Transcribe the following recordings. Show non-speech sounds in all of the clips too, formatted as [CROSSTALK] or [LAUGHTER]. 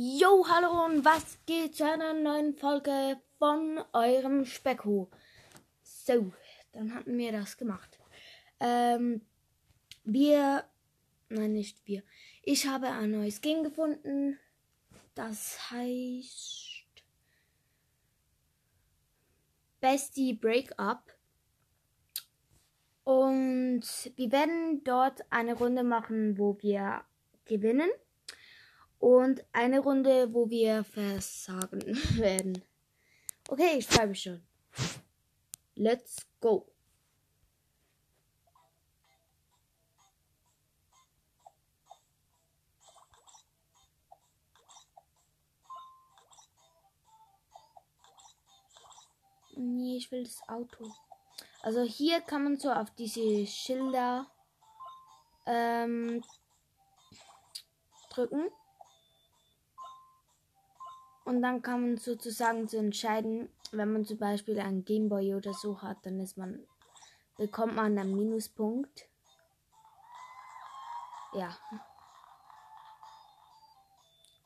Yo, hallo und was geht zu einer neuen Folge von eurem Specko? So, dann hatten wir das gemacht. Ähm, wir, nein, nicht wir. Ich habe ein neues Game gefunden. Das heißt Bestie Breakup. Und wir werden dort eine Runde machen, wo wir gewinnen. Und eine Runde, wo wir versagen [LAUGHS] werden. Okay, ich freue mich schon. Let's go. Nee, ich will das Auto. Also hier kann man so auf diese Schilder ähm, drücken. Und dann kann man sozusagen so entscheiden, wenn man zum Beispiel einen Gameboy oder so hat, dann ist man, bekommt man einen Minuspunkt. Ja.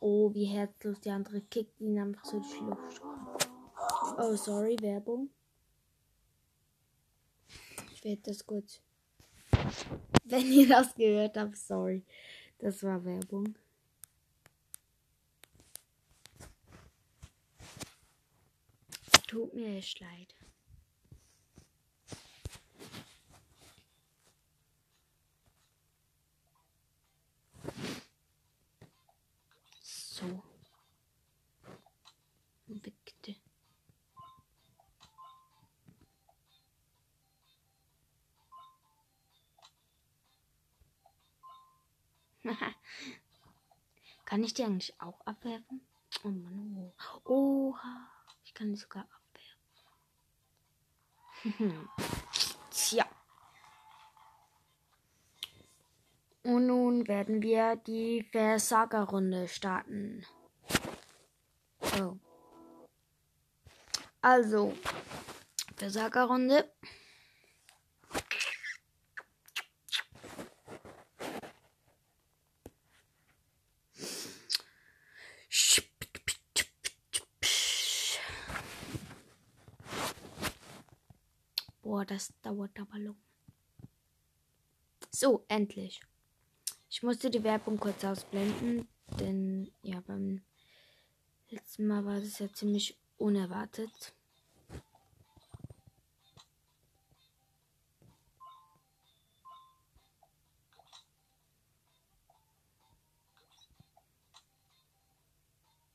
Oh, wie herzlos die andere kickt ihn einfach so die Luft. Oh, sorry, Werbung. Ich werde das gut. Wenn ihr das gehört habt, sorry. Das war Werbung. Tut mir echt leid. So. Bitte. [LAUGHS] Kann ich die eigentlich auch abwerfen? Oh Mann, oh. Oha. Ich kann die sogar abwerfen. Tja. Und nun werden wir die Versagerrunde starten. So. Also, Versagerrunde. Boah, das dauert aber lang. So, endlich. Ich musste die Werbung kurz ausblenden, denn ja, beim letzten Mal war das ja ziemlich unerwartet.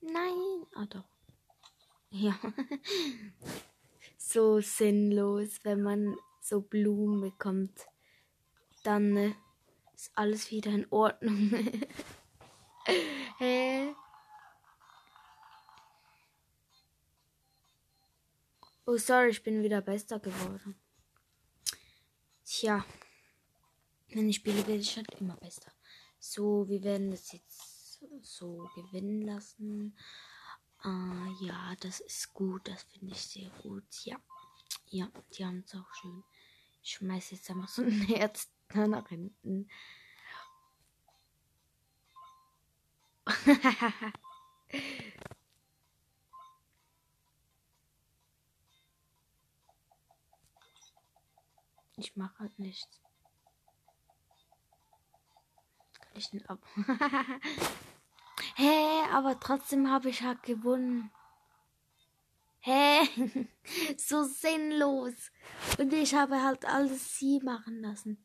Nein, ah doch. Ja. [LAUGHS] so sinnlos, wenn man so Blumen bekommt. Dann äh, ist alles wieder in Ordnung. [LAUGHS] Hä? oh, sorry, ich bin wieder besser geworden. Tja, wenn ich spiele, werde ich halt immer besser. So, wir werden das jetzt so gewinnen lassen. Ah, ja, das ist gut. Das finde ich sehr gut. Ja. Ja, die haben es auch schön. Ich schmeiße jetzt einfach so ein [LAUGHS] Herz da nach hinten. [LAUGHS] ich mache halt nichts. Kann ich denn ab? [LAUGHS] Hä, hey, aber trotzdem habe ich halt gewonnen. Hä? [LAUGHS] So sinnlos. Und ich habe halt alles sie machen lassen.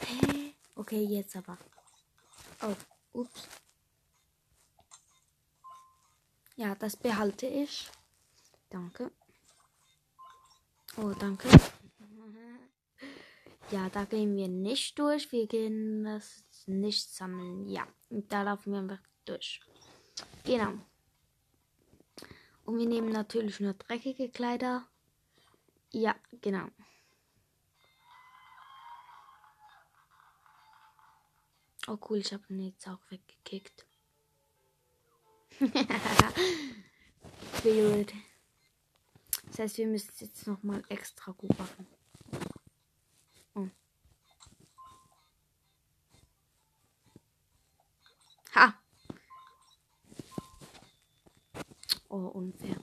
Hä? Okay, jetzt aber. Oh, ups. Ja, das behalte ich. Danke. Oh, danke. [LAUGHS] Ja, da gehen wir nicht durch. Wir gehen das nicht sammeln. Ja, da laufen wir einfach durch. Genau. Und wir nehmen natürlich nur dreckige Kleider. Ja, genau. Oh cool, ich habe ihn jetzt auch weggekickt. [LAUGHS] Gut. Das heißt, wir müssen es jetzt nochmal extra gut machen. Oh. Ha! Oh, unfair.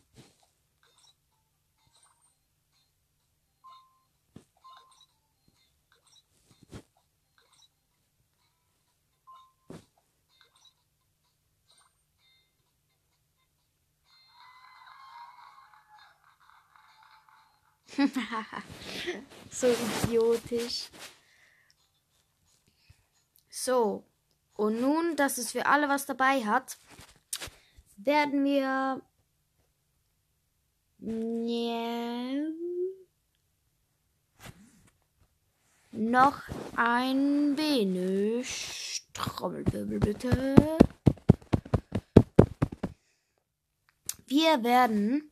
[LAUGHS] so idiotisch. So. Und nun, dass es für alle was dabei hat, werden wir noch ein wenig Trommelwirbel bitte. Wir werden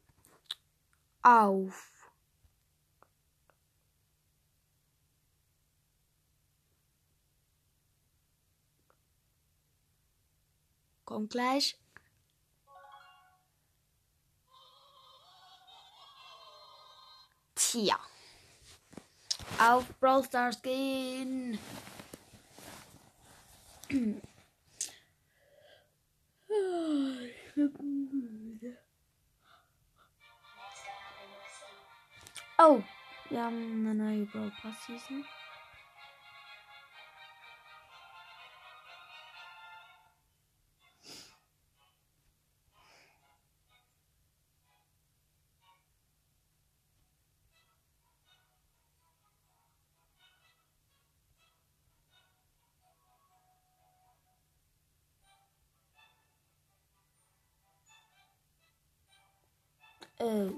auf Kommt gleich. Tja. Auf Brawl Stars gehen. Oh, wir haben eine neue Brawl Pass Season. Oh.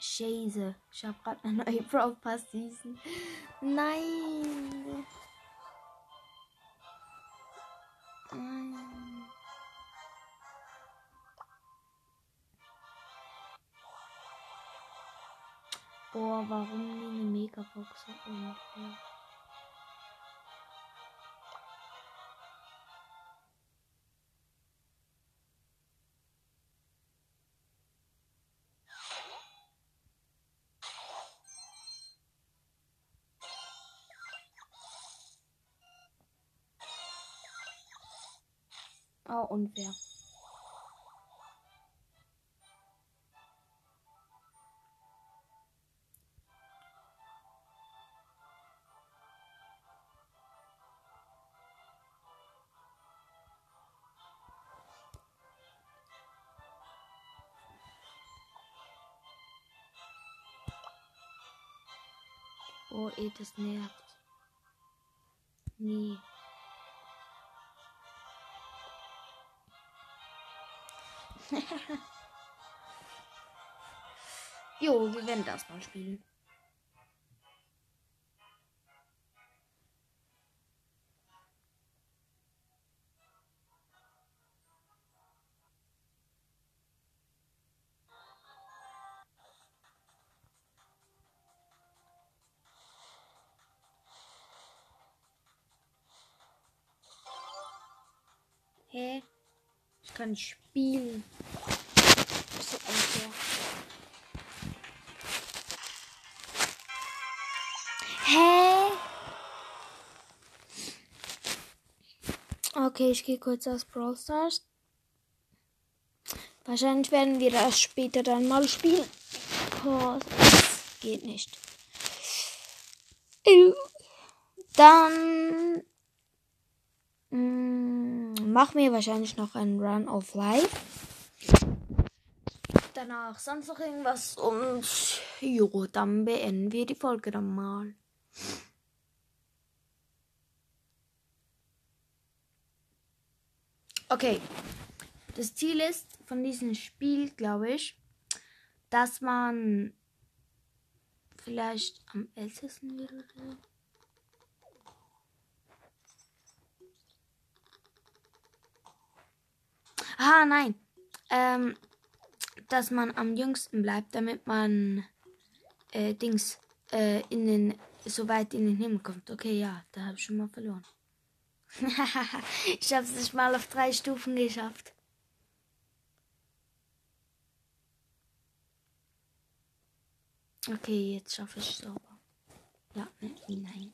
Scheiße, ich habe gerade eine neue Brawl Pass Season. Nein. Boah, warum eine Megabox so Oh, unfair. Oh, eh, das nervt. Nee. [LAUGHS] jo, wir werden das mal spielen. Kann spielen. So unfair. Hä? Okay, ich gehe kurz aus Brawl Stars. Wahrscheinlich werden wir das später dann mal spielen. Oh, das geht nicht. Dann mm, machen wir wahrscheinlich noch einen Run of Life. Danach sonst noch irgendwas und jo, dann beenden wir die Folge dann mal. Okay, das Ziel ist von diesem Spiel, glaube ich, dass man vielleicht am ältesten wird. oder so. Ah, nein. Ähm, dass man am jüngsten bleibt, damit man äh, Dings äh, in den so weit in den Himmel kommt. Okay, ja, da habe ich schon mal verloren. [LAUGHS] ich habe es nicht mal auf drei Stufen geschafft. Okay, jetzt schaffe ich es aber. Ja, nein.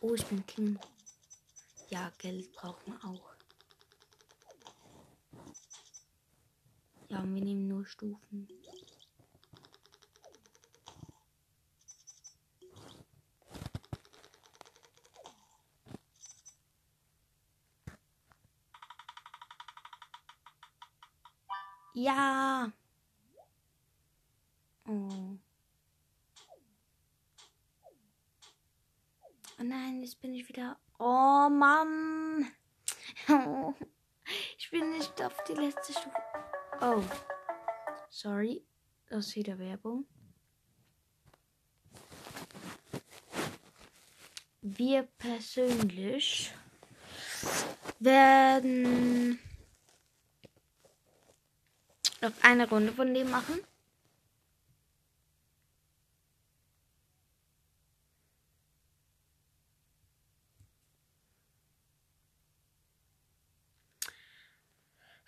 Oh, ich bin King. Ja, Geld braucht man auch. Ja, und wir nehmen nur Stufen. Ja. Oh. Oh nein, jetzt bin ich wieder. Oh Mann. [LAUGHS] Ich bin nicht auf die letzte Stufe. Oh. Sorry. Das ist wieder Werbung. Wir persönlich werden noch eine Runde von dem machen.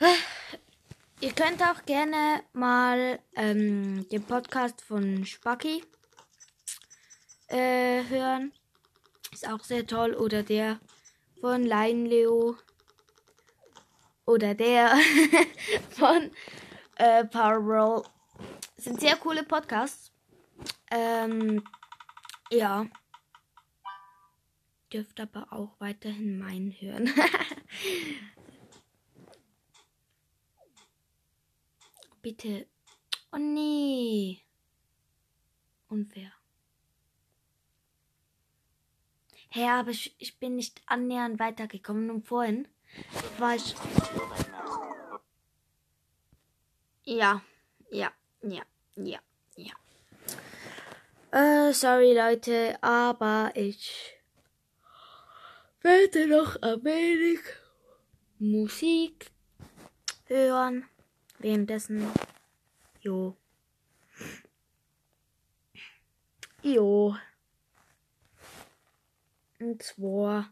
Ihr könnt auch gerne mal ähm, den Podcast von Spacki äh, hören. Ist auch sehr toll. Oder der von Lion Leo. Oder der [LAUGHS] von äh, Powerball. Sind sehr coole Podcasts. Ähm, ja. Dürft aber auch weiterhin meinen hören. [LAUGHS] Bitte. Oh nee. Unfair. Hä, hey, aber ich, ich bin nicht annähernd weitergekommen. Und vorhin war ich. Ja, ja, ja, ja, ja. Äh, sorry Leute, aber ich werde noch ein wenig Musik hören. Währenddessen. Jo. Jo. Und zwar.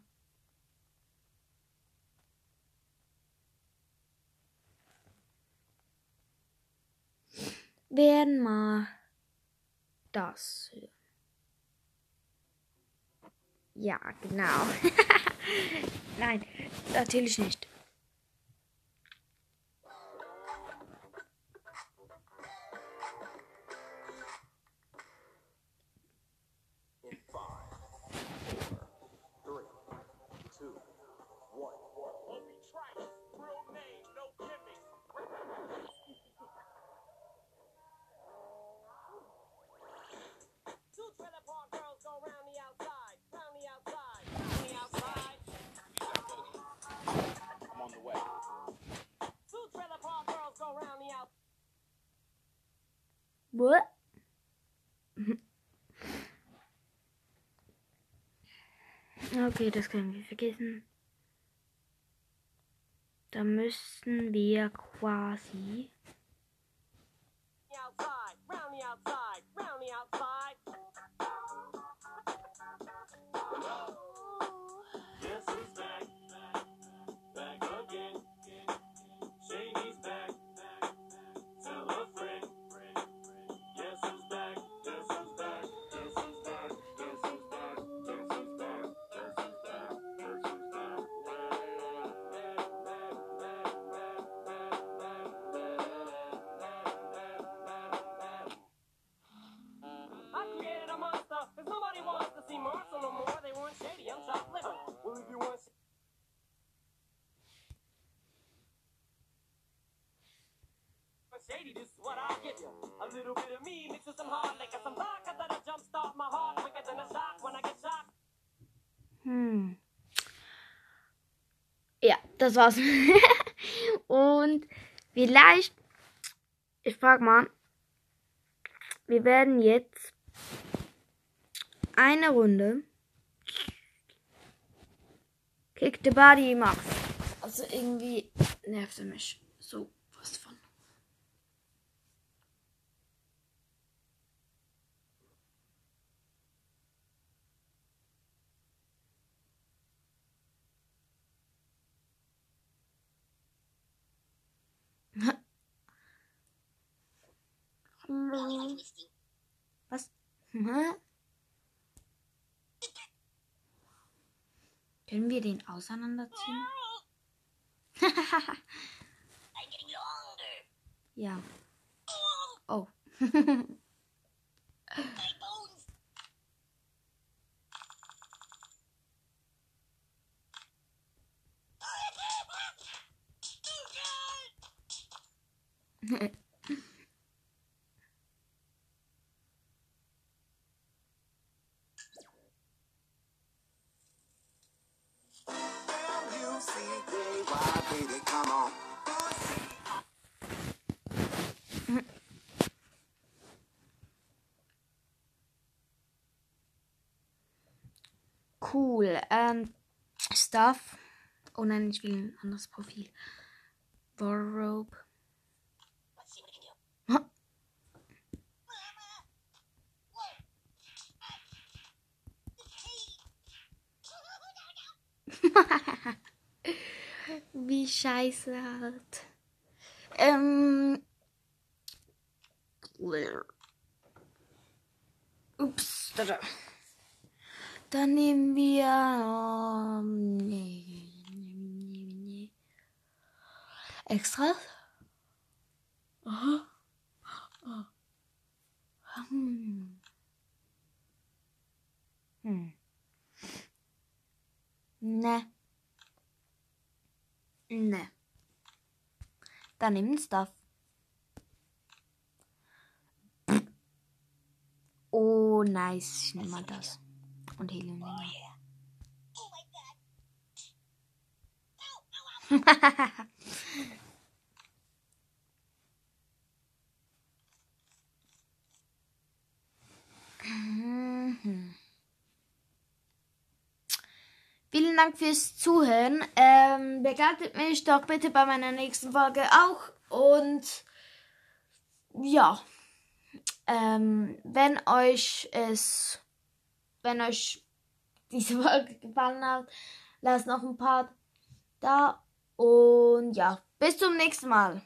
Werden mal das. Ja, genau. [LAUGHS] Nein, natürlich nicht. Okay, das können wir vergessen. Da müssen wir quasi. Shady, this is what I'll give you. A little bit of me mixed with some hard liquor, some vodka that'll jumpstart my heart quicker than a shock when I get shocked. Hm. Ja, das war's. [LAUGHS] Und vielleicht, ich frag mal, wir werden jetzt eine Runde Kick the Body Max. Also irgendwie nervt er mich so was von. Was? Hä? Können wir den auseinanderziehen? [LAUGHS] ja. Oh. [LAUGHS] [LAUGHS] Cool. Ähm, Stuff. Oh nein, ich will ein anderes Profil. Wardrobe. [LAUGHS] Wie scheiße halt. Ähm. Ups. Da, Dann nehmen wir. Um, nee, nee, nee. Extras. Aha. Oh. Hm. Hm. Ne. Ne. Dann nimm Stuff. Oh, nice. Ich nehme mal das. Und Helium. Oh, yeah. mhm. [LAUGHS] Vielen Dank fürs Zuhören. Ähm, begleitet mich doch bitte bei meiner nächsten Folge auch. Und ja, ähm, wenn euch es, wenn euch diese [LAUGHS] Folge gefallen hat, lasst noch ein paar da. Und ja, bis zum nächsten Mal.